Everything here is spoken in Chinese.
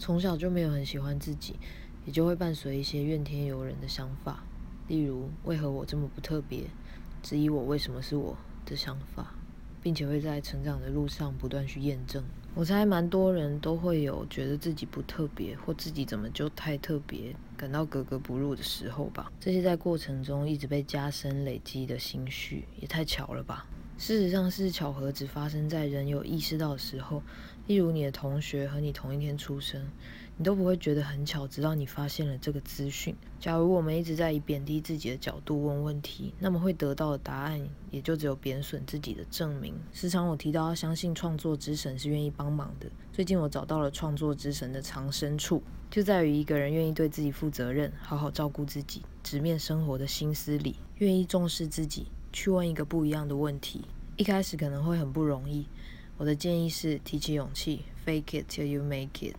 从小就没有很喜欢自己，也就会伴随一些怨天尤人的想法，例如为何我这么不特别，质疑我为什么是我的想法，并且会在成长的路上不断去验证。我猜蛮多人都会有觉得自己不特别，或自己怎么就太特别，感到格格不入的时候吧。这些在过程中一直被加深累积的心绪，也太巧了吧。事实上是巧合，只发生在人有意识到的时候。例如你的同学和你同一天出生，你都不会觉得很巧，直到你发现了这个资讯。假如我们一直在以贬低自己的角度问问题，那么会得到的答案也就只有贬损自己的证明。时常我提到要相信创作之神是愿意帮忙的。最近我找到了创作之神的藏身处，就在于一个人愿意对自己负责任，好好照顾自己，直面生活的心思里，愿意重视自己。去问一个不一样的问题，一开始可能会很不容易。我的建议是提起勇气，fake it till you make it。